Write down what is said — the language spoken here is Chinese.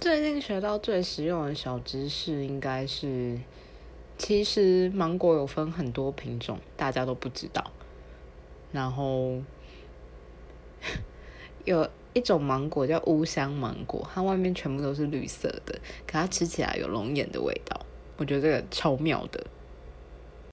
最近学到最实用的小知识应该是其实芒果有分很多品种大家都不知道。然后 有一种芒果叫乌香芒果它外面全部都是绿色的可它吃起来有龙眼的味道我觉得这个超妙的。